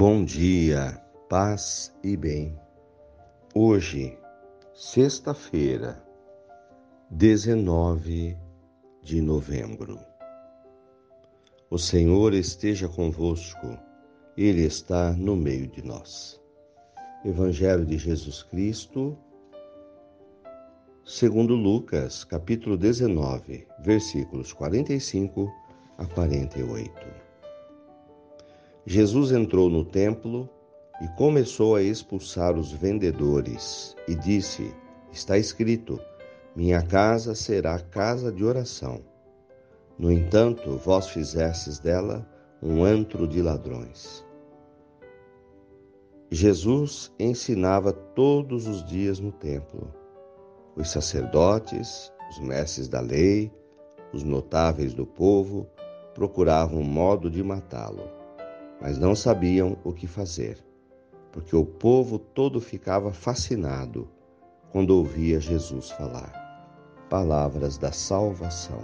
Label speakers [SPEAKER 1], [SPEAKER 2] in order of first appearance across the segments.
[SPEAKER 1] Bom dia, paz e bem. Hoje, sexta-feira, 19 de novembro. O Senhor esteja convosco, Ele está no meio de nós. Evangelho de Jesus Cristo, segundo Lucas, capítulo 19, versículos 45 a 48. Jesus entrou no templo e começou a expulsar os vendedores e disse: Está escrito: Minha casa será casa de oração. No entanto, vós fizestes dela um antro de ladrões. Jesus ensinava todos os dias no templo. Os sacerdotes, os mestres da lei, os notáveis do povo procuravam um modo de matá-lo mas não sabiam o que fazer, porque o povo todo ficava fascinado quando ouvia Jesus falar. Palavras da salvação.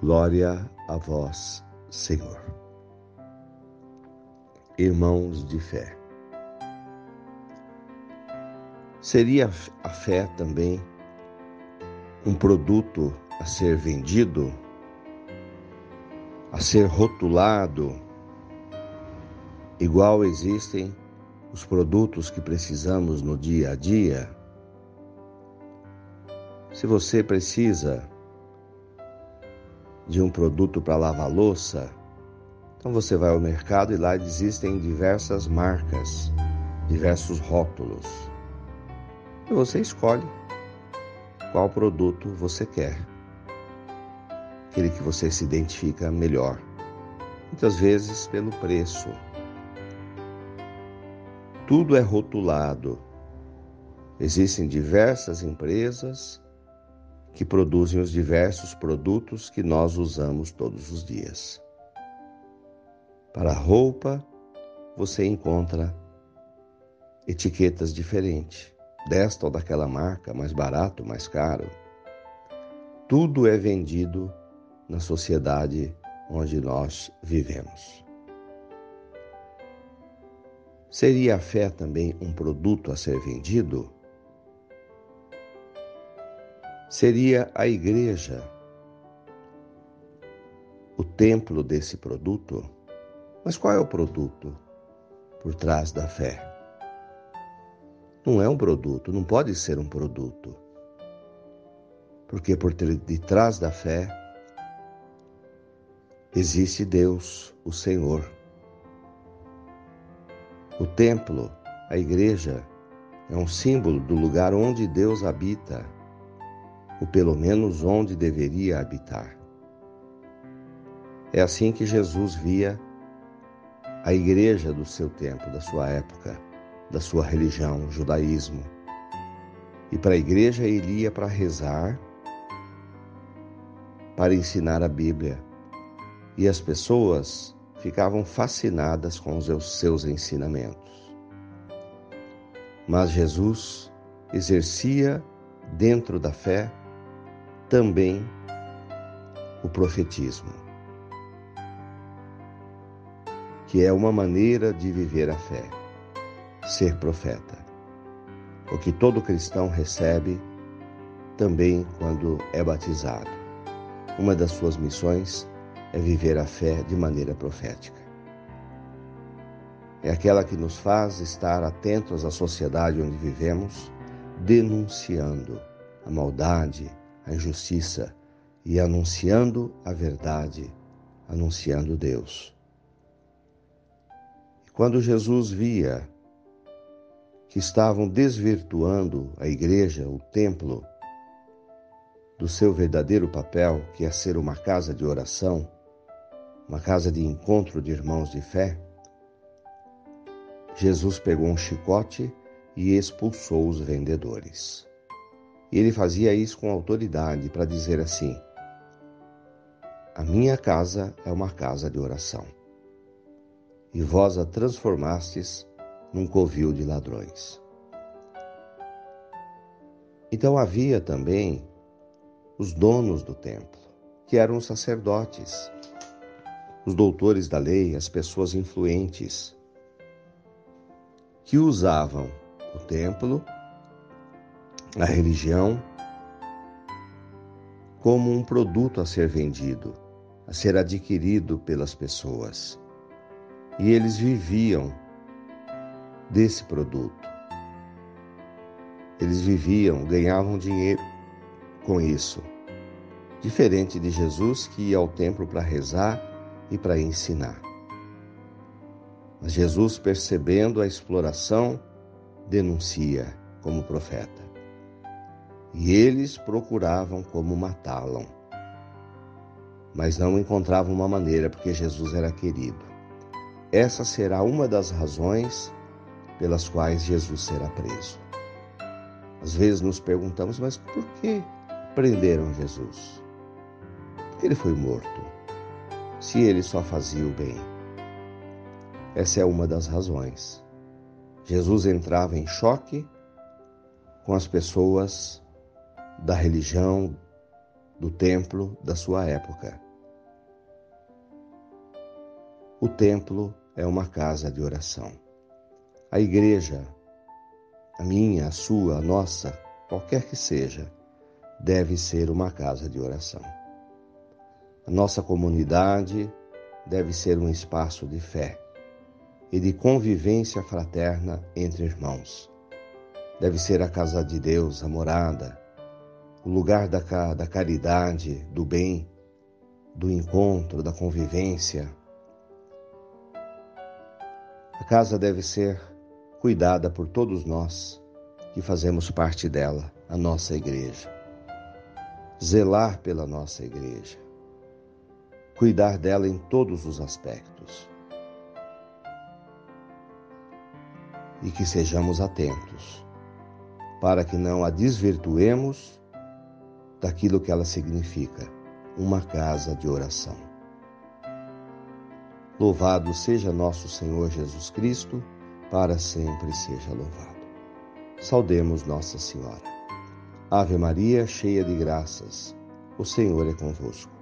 [SPEAKER 1] Glória a vós, Senhor. Irmãos de fé. Seria a fé também um produto a ser vendido, a ser rotulado, Igual existem os produtos que precisamos no dia a dia. Se você precisa de um produto para lavar louça, então você vai ao mercado e lá existem diversas marcas, diversos rótulos. E você escolhe qual produto você quer. Aquele que você se identifica melhor. Muitas vezes pelo preço tudo é rotulado. Existem diversas empresas que produzem os diversos produtos que nós usamos todos os dias. Para roupa, você encontra etiquetas diferentes, desta ou daquela marca, mais barato, mais caro. Tudo é vendido na sociedade onde nós vivemos. Seria a fé também um produto a ser vendido? Seria a igreja o templo desse produto? Mas qual é o produto por trás da fé? Não é um produto, não pode ser um produto. Porque por detrás da fé existe Deus, o Senhor. O templo, a igreja, é um símbolo do lugar onde Deus habita, ou pelo menos onde deveria habitar. É assim que Jesus via a igreja do seu tempo, da sua época, da sua religião, o judaísmo. E para a igreja ele ia para rezar, para ensinar a Bíblia. E as pessoas ficavam fascinadas com os seus ensinamentos. Mas Jesus exercia dentro da fé também o profetismo, que é uma maneira de viver a fé, ser profeta. O que todo cristão recebe também quando é batizado. Uma das suas missões é viver a fé de maneira profética. É aquela que nos faz estar atentos à sociedade onde vivemos, denunciando a maldade, a injustiça e anunciando a verdade, anunciando Deus. E quando Jesus via que estavam desvirtuando a igreja, o templo, do seu verdadeiro papel, que é ser uma casa de oração, uma casa de encontro de irmãos de fé, Jesus pegou um chicote e expulsou os vendedores. E ele fazia isso com autoridade para dizer assim: A minha casa é uma casa de oração, e vós a transformastes num covil de ladrões. Então havia também os donos do templo, que eram os sacerdotes, os doutores da lei, as pessoas influentes, que usavam o templo, a religião, como um produto a ser vendido, a ser adquirido pelas pessoas. E eles viviam desse produto. Eles viviam, ganhavam dinheiro com isso. Diferente de Jesus que ia ao templo para rezar e para ensinar. Mas Jesus, percebendo a exploração, denuncia como profeta. E eles procuravam como matá-lo, mas não encontravam uma maneira, porque Jesus era querido. Essa será uma das razões pelas quais Jesus será preso. Às vezes nos perguntamos, mas por que prenderam Jesus? Porque ele foi morto, se ele só fazia o bem. Essa é uma das razões. Jesus entrava em choque com as pessoas da religião, do templo da sua época. O templo é uma casa de oração. A igreja, a minha, a sua, a nossa, qualquer que seja, deve ser uma casa de oração. A nossa comunidade deve ser um espaço de fé e de convivência fraterna entre irmãos. Deve ser a casa de Deus, a morada, o lugar da, da caridade, do bem, do encontro, da convivência. A casa deve ser cuidada por todos nós que fazemos parte dela, a nossa igreja. Zelar pela nossa igreja. Cuidar dela em todos os aspectos. E que sejamos atentos, para que não a desvirtuemos daquilo que ela significa, uma casa de oração. Louvado seja nosso Senhor Jesus Cristo para sempre seja louvado. Saudemos Nossa Senhora. Ave Maria, cheia de graças, o Senhor é convosco.